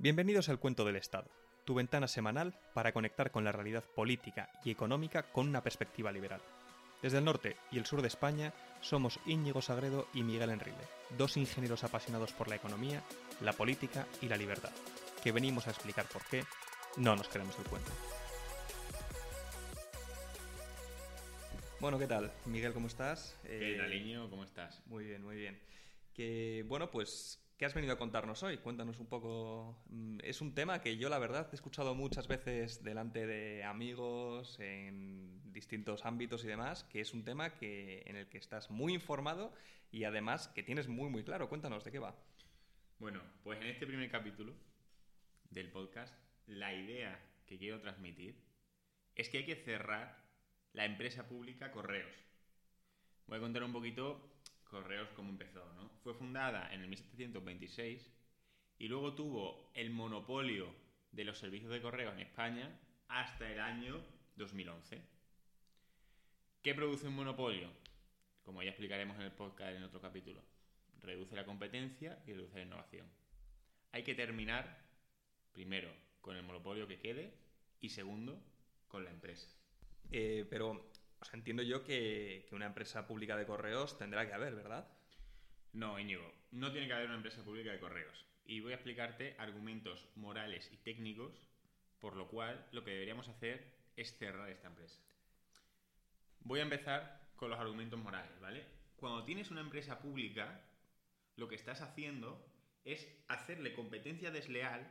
Bienvenidos al Cuento del Estado, tu ventana semanal para conectar con la realidad política y económica con una perspectiva liberal. Desde el norte y el sur de España somos Íñigo Sagredo y Miguel Enrile, dos ingenieros apasionados por la economía, la política y la libertad, que venimos a explicar por qué no nos queremos el cuento. Bueno, ¿qué tal? Miguel, ¿cómo estás? ¿Qué Eh, tal, Iñigo? ¿Cómo estás? Muy bien, muy bien. Que, bueno, pues, ¿qué has venido a contarnos hoy? Cuéntanos un poco. Mm, Es un tema que yo, la verdad, he escuchado muchas veces delante de amigos, en distintos ámbitos y demás, que es un tema que, en el que estás muy informado y además que tienes muy, muy claro. Cuéntanos, ¿de qué va? Bueno, pues en este primer capítulo del podcast, la idea que quiero transmitir es que hay que cerrar la empresa pública Correos. Voy a contar un poquito Correos cómo empezó, ¿no? Fue fundada en el 1726 y luego tuvo el monopolio de los servicios de correo en España hasta el año 2011. ¿Qué produce un monopolio? Como ya explicaremos en el podcast en otro capítulo. Reduce la competencia y reduce la innovación. Hay que terminar, primero, con el monopolio que quede y segundo, con la empresa. Eh, pero, o sea, entiendo yo que, que una empresa pública de correos tendrá que haber, ¿verdad? No, Íñigo, no tiene que haber una empresa pública de correos. Y voy a explicarte argumentos morales y técnicos por lo cual lo que deberíamos hacer es cerrar esta empresa. Voy a empezar con los argumentos morales, ¿vale? Cuando tienes una empresa pública, lo que estás haciendo es hacerle competencia desleal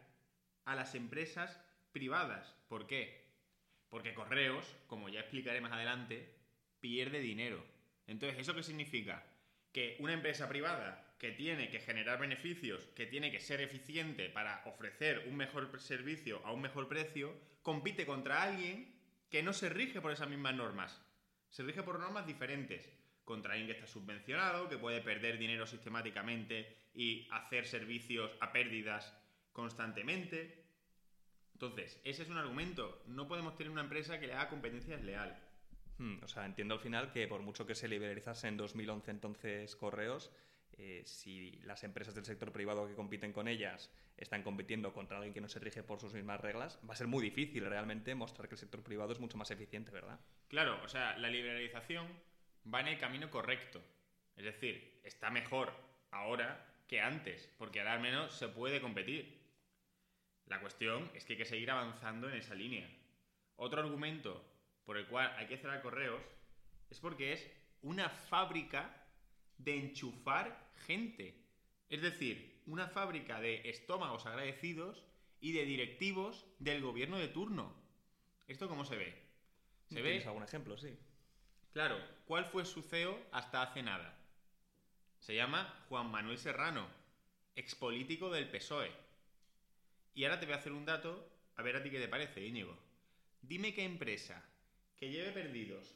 a las empresas privadas. ¿Por qué? Porque Correos, como ya explicaré más adelante, pierde dinero. Entonces, ¿eso qué significa? Que una empresa privada que tiene que generar beneficios, que tiene que ser eficiente para ofrecer un mejor servicio a un mejor precio, compite contra alguien que no se rige por esas mismas normas. Se rige por normas diferentes. Contra alguien que está subvencionado, que puede perder dinero sistemáticamente y hacer servicios a pérdidas constantemente. Entonces, ese es un argumento. No podemos tener una empresa que le haga competencia desleal. Hmm, o sea, entiendo al final que por mucho que se liberalizase en 2011 entonces correos, eh, si las empresas del sector privado que compiten con ellas están compitiendo contra alguien que no se rige por sus mismas reglas, va a ser muy difícil realmente mostrar que el sector privado es mucho más eficiente, ¿verdad? Claro, o sea, la liberalización va en el camino correcto. Es decir, está mejor ahora que antes, porque ahora al menos se puede competir. La cuestión es que hay que seguir avanzando en esa línea. Otro argumento por el cual hay que cerrar correos es porque es una fábrica de enchufar gente. Es decir, una fábrica de estómagos agradecidos y de directivos del gobierno de turno. ¿Esto cómo se ve? Se ve ¿Tienes algún ejemplo? Sí. Claro, ¿cuál fue su CEO hasta hace nada? Se llama Juan Manuel Serrano, expolítico del PSOE. Y ahora te voy a hacer un dato, a ver a ti qué te parece, Íñigo. Dime qué empresa que lleve perdidos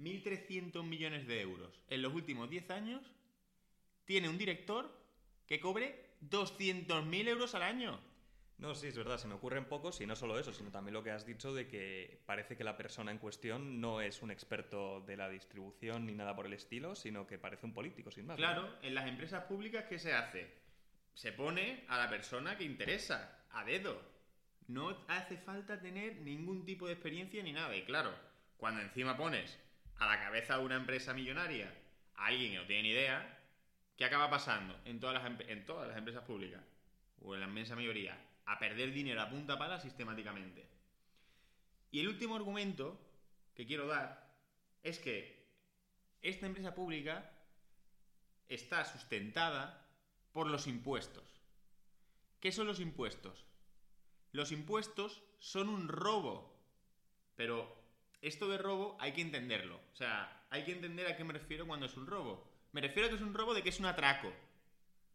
1.300 millones de euros en los últimos 10 años tiene un director que cobre 200.000 euros al año. No, sí, es verdad, se me ocurren pocos y no solo eso, sino también lo que has dicho de que parece que la persona en cuestión no es un experto de la distribución ni nada por el estilo, sino que parece un político, sin más. ¿no? Claro, en las empresas públicas, ¿qué se hace? Se pone a la persona que interesa, a dedo. No hace falta tener ningún tipo de experiencia ni nada. Y claro, cuando encima pones a la cabeza de una empresa millonaria a alguien que no tiene ni idea, ¿qué acaba pasando en todas las, em- en todas las empresas públicas? O en la inmensa mayoría, a perder dinero a punta pala sistemáticamente. Y el último argumento que quiero dar es que esta empresa pública está sustentada por los impuestos. ¿Qué son los impuestos? Los impuestos son un robo. Pero esto de robo hay que entenderlo. O sea, hay que entender a qué me refiero cuando es un robo. Me refiero a que es un robo de que es un atraco.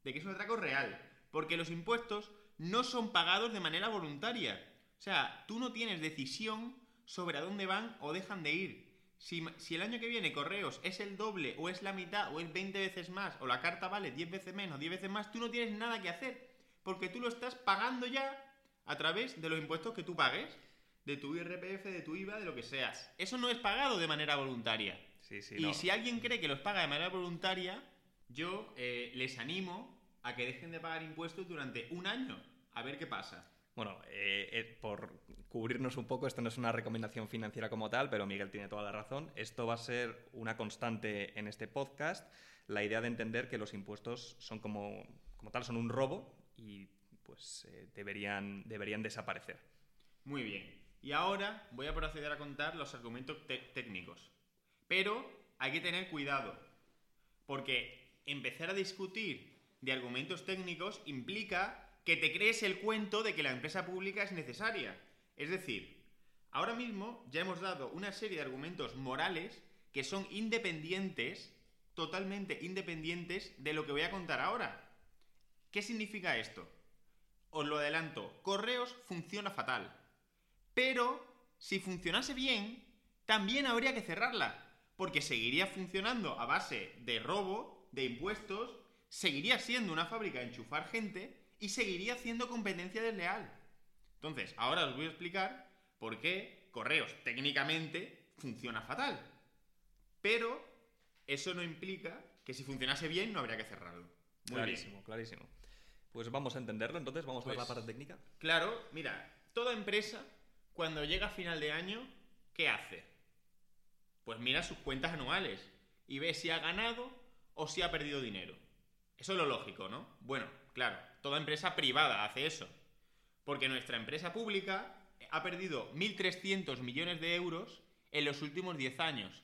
De que es un atraco real. Porque los impuestos no son pagados de manera voluntaria. O sea, tú no tienes decisión sobre a dónde van o dejan de ir. Si, si, el año que viene correos es el doble o es la mitad o es 20 veces más o la carta vale 10 veces menos, 10 veces más, tú no tienes nada que hacer. Porque tú lo estás pagando ya a través de los impuestos que tú pagues, de tu IRPF, de tu IVA, de lo que seas. Eso no es pagado de manera voluntaria. Sí, sí, y no. si alguien cree que los paga de manera voluntaria, yo eh, les animo a que dejen de pagar impuestos durante un año. A ver qué pasa. Bueno, eh, eh, por cubrirnos un poco, esto no es una recomendación financiera como tal, pero Miguel tiene toda la razón. Esto va a ser una constante en este podcast. La idea de entender que los impuestos son como, como tal, son un robo y pues eh, deberían, deberían desaparecer. Muy bien. Y ahora voy a proceder a contar los argumentos técnicos. Pero hay que tener cuidado, porque empezar a discutir de argumentos técnicos implica que te crees el cuento de que la empresa pública es necesaria. Es decir, ahora mismo ya hemos dado una serie de argumentos morales que son independientes, totalmente independientes de lo que voy a contar ahora. ¿Qué significa esto? Os lo adelanto, Correos funciona fatal. Pero, si funcionase bien, también habría que cerrarla, porque seguiría funcionando a base de robo, de impuestos, seguiría siendo una fábrica de enchufar gente y seguiría haciendo competencia desleal. Entonces, ahora os voy a explicar por qué Correos técnicamente funciona fatal. Pero eso no implica que si funcionase bien no habría que cerrarlo. clarísimo, clarísimo. Pues vamos a entenderlo, entonces vamos a ver la pues parte técnica. Claro, mira, toda empresa cuando llega a final de año, ¿qué hace? Pues mira sus cuentas anuales y ve si ha ganado o si ha perdido dinero. Eso es lo lógico, ¿no? Bueno, claro, toda empresa privada hace eso. Porque nuestra empresa pública ha perdido 1.300 millones de euros en los últimos 10 años.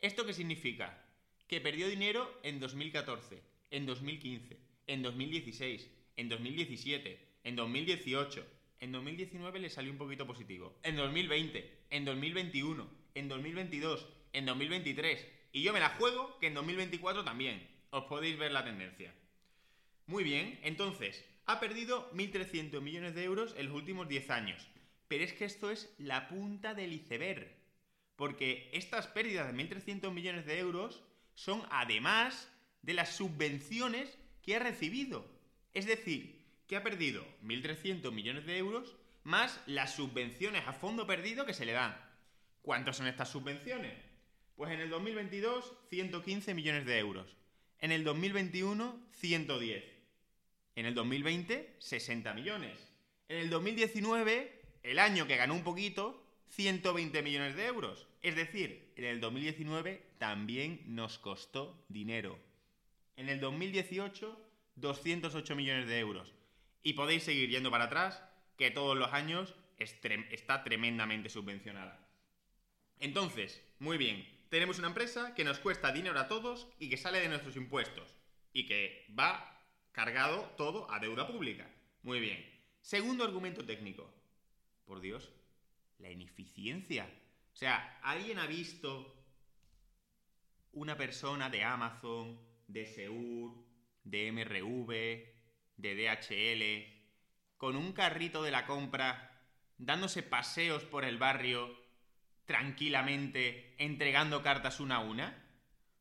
¿Esto qué significa? Que perdió dinero en 2014, en 2015, en 2016, en 2017, en 2018, en 2019 le salió un poquito positivo, en 2020, en 2021, en 2022, en 2023. Y yo me la juego que en 2024 también. Os podéis ver la tendencia. Muy bien, entonces, ha perdido 1.300 millones de euros en los últimos 10 años. Pero es que esto es la punta del iceberg. Porque estas pérdidas de 1.300 millones de euros son además de las subvenciones que ha recibido. Es decir, que ha perdido 1.300 millones de euros más las subvenciones a fondo perdido que se le dan. ¿Cuántas son estas subvenciones? Pues en el 2022, 115 millones de euros. En el 2021, 110. En el 2020, 60 millones. En el 2019, el año que ganó un poquito, 120 millones de euros. Es decir, en el 2019 también nos costó dinero. En el 2018, 208 millones de euros. Y podéis seguir yendo para atrás, que todos los años está tremendamente subvencionada. Entonces, muy bien, tenemos una empresa que nos cuesta dinero a todos y que sale de nuestros impuestos. Y que va cargado todo a deuda pública. Muy bien. Segundo argumento técnico. Por Dios, la ineficiencia. O sea, ¿alguien ha visto una persona de Amazon, de Seur, de MRV, de DHL, con un carrito de la compra, dándose paseos por el barrio tranquilamente, entregando cartas una a una?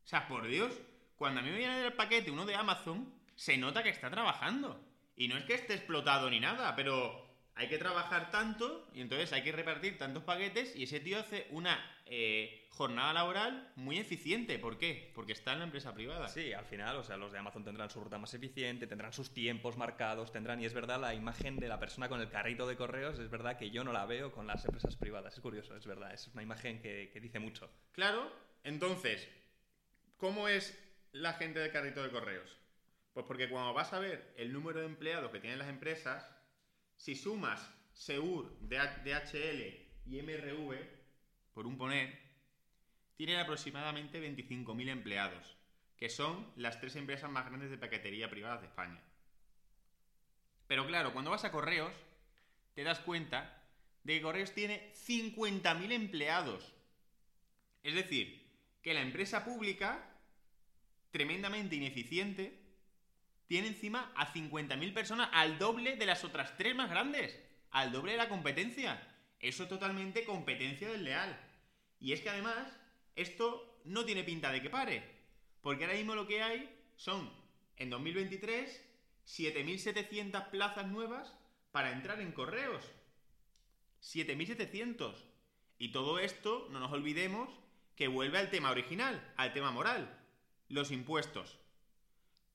O sea, por Dios, cuando a mí me viene el paquete uno de Amazon, se nota que está trabajando. Y no es que esté explotado ni nada, pero hay que trabajar tanto y entonces hay que repartir tantos paquetes y ese tío hace una eh, jornada laboral muy eficiente. ¿Por qué? Porque está en la empresa privada. Sí, al final, o sea, los de Amazon tendrán su ruta más eficiente, tendrán sus tiempos marcados, tendrán, y es verdad, la imagen de la persona con el carrito de correos, es verdad que yo no la veo con las empresas privadas. Es curioso, es verdad, es una imagen que, que dice mucho. Claro, entonces, ¿cómo es la gente del carrito de correos? Pues porque cuando vas a ver el número de empleados que tienen las empresas, si sumas Seur, DHL y MRV, por un poner, tienen aproximadamente 25.000 empleados, que son las tres empresas más grandes de paquetería privada de España. Pero claro, cuando vas a Correos, te das cuenta de que Correos tiene 50.000 empleados. Es decir, que la empresa pública, tremendamente ineficiente, tiene encima a 50.000 personas, al doble de las otras tres más grandes, al doble de la competencia. Eso es totalmente competencia desleal. Y es que además, esto no tiene pinta de que pare, porque ahora mismo lo que hay son, en 2023, 7.700 plazas nuevas para entrar en correos. 7.700. Y todo esto, no nos olvidemos, que vuelve al tema original, al tema moral, los impuestos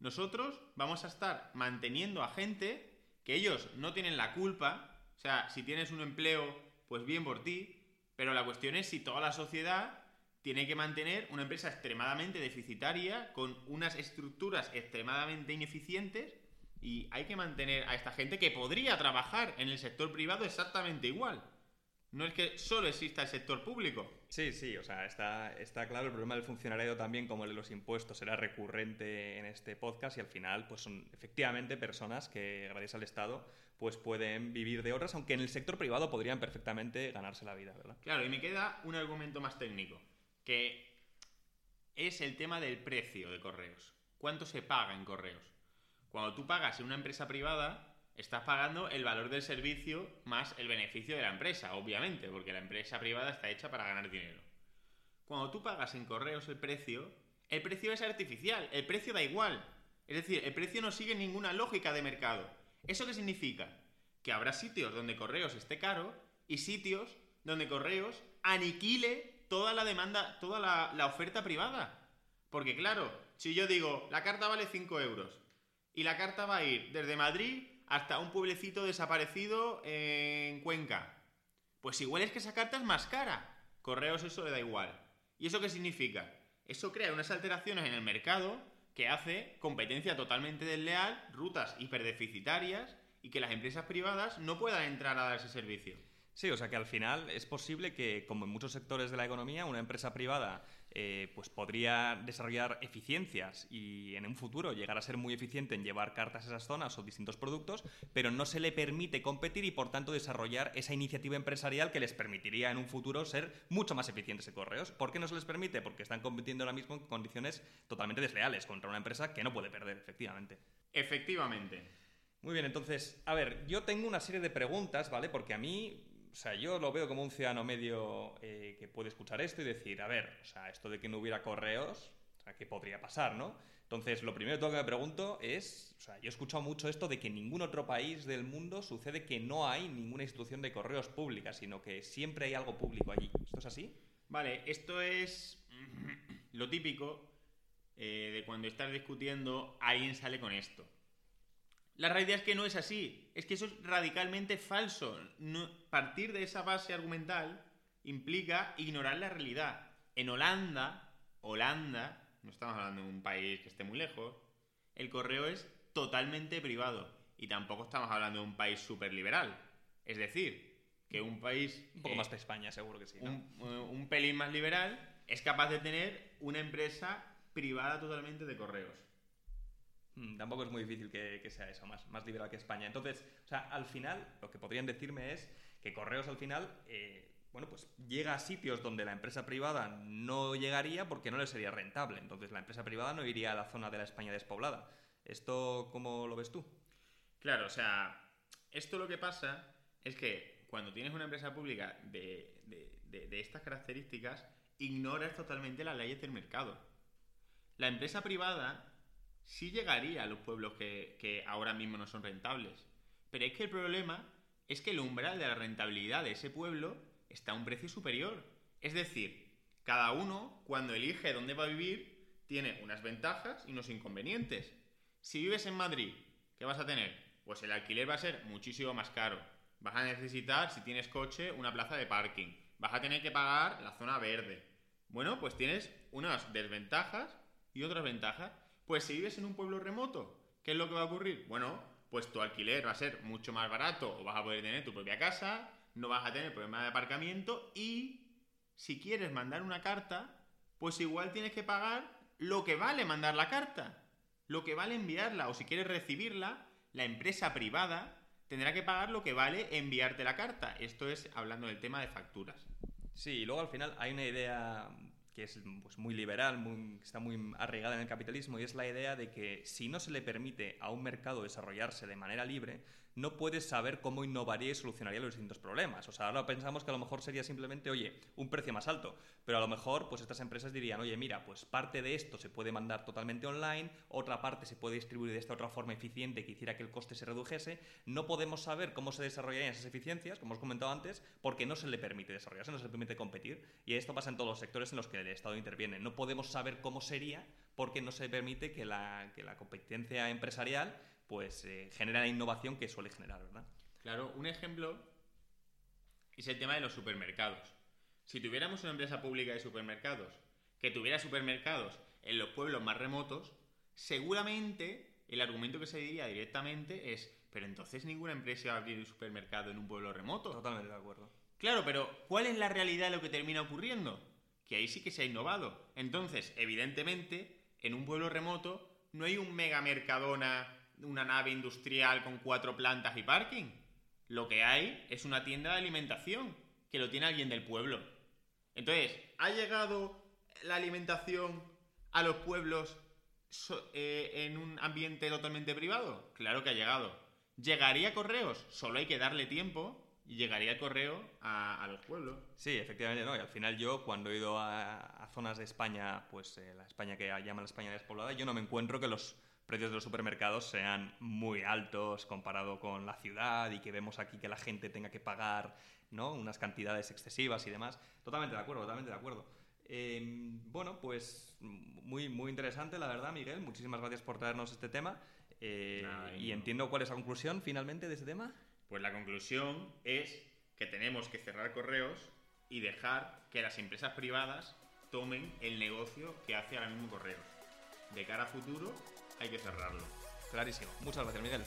nosotros vamos a estar manteniendo a gente que ellos no tienen la culpa, o sea, si tienes un empleo, pues bien por ti, pero la cuestión es si toda la sociedad tiene que mantener una empresa extremadamente deficitaria, con unas estructuras extremadamente ineficientes, y hay que mantener a esta gente que podría trabajar en el sector privado exactamente igual. No es que solo exista el sector público. Sí, sí, o sea, está, está claro. El problema del funcionariado también, como el de los impuestos, era recurrente en este podcast y al final, pues son efectivamente personas que, gracias al Estado, pues pueden vivir de otras, aunque en el sector privado podrían perfectamente ganarse la vida, ¿verdad? Claro, y me queda un argumento más técnico, que es el tema del precio de correos. ¿Cuánto se paga en correos? Cuando tú pagas en una empresa privada, estás pagando el valor del servicio más el beneficio de la empresa, obviamente, porque la empresa privada está hecha para ganar dinero. Cuando tú pagas en correos el precio, el precio es artificial, el precio da igual. Es decir, el precio no sigue ninguna lógica de mercado. ¿Eso qué significa? Que habrá sitios donde correos esté caro y sitios donde correos aniquile toda la demanda, toda la, la oferta privada. Porque claro, si yo digo, la carta vale 5 euros y la carta va a ir desde Madrid hasta un pueblecito desaparecido en Cuenca. Pues igual es que esa carta es más cara. Correos eso le da igual. ¿Y eso qué significa? Eso crea unas alteraciones en el mercado que hace competencia totalmente desleal, rutas hiperdeficitarias y que las empresas privadas no puedan entrar a dar ese servicio. Sí, o sea que al final es posible que, como en muchos sectores de la economía, una empresa privada eh, pues podría desarrollar eficiencias y en un futuro llegar a ser muy eficiente en llevar cartas a esas zonas o distintos productos, pero no se le permite competir y por tanto desarrollar esa iniciativa empresarial que les permitiría en un futuro ser mucho más eficientes en correos. ¿Por qué no se les permite? Porque están compitiendo ahora mismo en condiciones totalmente desleales contra una empresa que no puede perder, efectivamente. Efectivamente. Muy bien, entonces, a ver, yo tengo una serie de preguntas, ¿vale? Porque a mí o sea, yo lo veo como un ciudadano medio eh, que puede escuchar esto y decir, a ver, o sea, esto de que no hubiera correos, o sea, ¿qué podría pasar, no? Entonces, lo primero que me pregunto es, o sea, yo he escuchado mucho esto de que en ningún otro país del mundo sucede que no hay ninguna institución de correos pública, sino que siempre hay algo público allí. ¿Esto es así? Vale, esto es lo típico eh, de cuando estás discutiendo, alguien sale con esto. La realidad es que no es así. Es que eso es radicalmente falso. partir de esa base argumental implica ignorar la realidad. En Holanda, Holanda, no estamos hablando de un país que esté muy lejos, el correo es totalmente privado. Y tampoco estamos hablando de un país súper liberal. Es decir, que un país... Un poco más de España, seguro que sí. Un, un pelín más liberal es capaz de tener una empresa privada totalmente de correos. Mm, tampoco es muy difícil que, sea eso, más, más liberal que España. Entonces, o sea, al final, lo que podrían decirme es que Correos al final, eh, bueno, pues llega a sitios donde la empresa privada no llegaría porque no le sería rentable. Entonces, la empresa privada no iría a la zona de la España despoblada. ¿Esto cómo lo ves tú? Claro, o sea, esto lo que pasa es que cuando tienes una empresa pública de, de estas características, ignoras totalmente las leyes del mercado. La empresa privada sí llegaría a los pueblos que, ahora mismo no son rentables. Pero es que el problema es que el umbral de la rentabilidad de ese pueblo está a un precio superior. Es decir, cada uno, cuando elige dónde va a vivir, tiene unas ventajas y unos inconvenientes. Si vives en Madrid, ¿qué vas a tener? Pues el alquiler va a ser muchísimo más caro. Vas a necesitar, si tienes coche, una plaza de parking. Vas a tener que pagar la zona verde. Bueno, pues tienes unas desventajas y otras ventajas. Pues si vives en un pueblo remoto, ¿qué es lo que va a ocurrir? Bueno, pues tu alquiler va a ser mucho más barato o vas a poder tener tu propia casa, no vas a tener problemas de aparcamiento y si quieres mandar una carta, pues igual tienes que pagar lo que vale mandar la carta, lo que vale enviarla o si quieres recibirla, la empresa privada tendrá que pagar lo que vale enviarte la carta. Esto es hablando del tema de facturas. Sí, y luego al final hay una idea que es pues, muy liberal, que está muy arraigada en el capitalismo, y es la idea de que si no se le permite a un mercado desarrollarse de manera libre, no puedes saber cómo innovaría y solucionaría los distintos problemas. O sea, ahora pensamos que a lo mejor sería simplemente, oye, un precio más alto, pero a lo mejor pues estas empresas dirían, oye, mira, pues parte de esto se puede mandar totalmente online, otra parte se puede distribuir de esta otra forma eficiente que hiciera que el coste se redujese. No podemos saber cómo se desarrollarían esas eficiencias, como os comentado antes, porque no se le permite desarrollarse, no se le permite competir. Y esto pasa en todos los sectores en los que el Estado interviene. No podemos saber cómo sería porque no se permite que la, que la competencia empresarial pues eh, genera la innovación que suele generar, ¿verdad? Claro, un ejemplo es el tema de los supermercados. Si tuviéramos una empresa pública de supermercados que tuviera supermercados en los pueblos más remotos, seguramente el argumento que se diría directamente es, pero entonces ninguna empresa va a abrir un supermercado en un pueblo remoto. Totalmente de acuerdo. Claro, pero ¿cuál es la realidad de lo que termina ocurriendo? Que ahí sí que se ha innovado. Entonces, evidentemente, en un pueblo remoto no hay un mega mercadona, una nave industrial con cuatro plantas y parking. Lo que hay es una tienda de alimentación que lo tiene alguien del pueblo. Entonces, ¿ha llegado la alimentación a los pueblos eh, en un ambiente totalmente privado? Claro que ha llegado. ¿Llegaría correos? Solo hay que darle tiempo y llegaría el correo a, los pueblos. Sí, efectivamente, ¿no? Y al final yo, cuando he ido a, a zonas de España, pues eh, la España que llaman la España despoblada, yo no me encuentro que los precios de los supermercados sean muy altos comparado con la ciudad y que vemos aquí que la gente tenga que pagar, ¿no? Unas cantidades excesivas y demás. Totalmente de acuerdo, totalmente de acuerdo. Eh, bueno, pues muy, muy interesante, la verdad, Miguel. Muchísimas gracias por traernos este tema. Eh, Nada, y no. entiendo cuál es la conclusión finalmente de este tema. Pues la conclusión es que tenemos que cerrar correos y dejar que las empresas privadas tomen el negocio que hace ahora mismo correos. De cara a futuro hay que cerrarlo. Clarísimo. Muchas gracias, Miguel.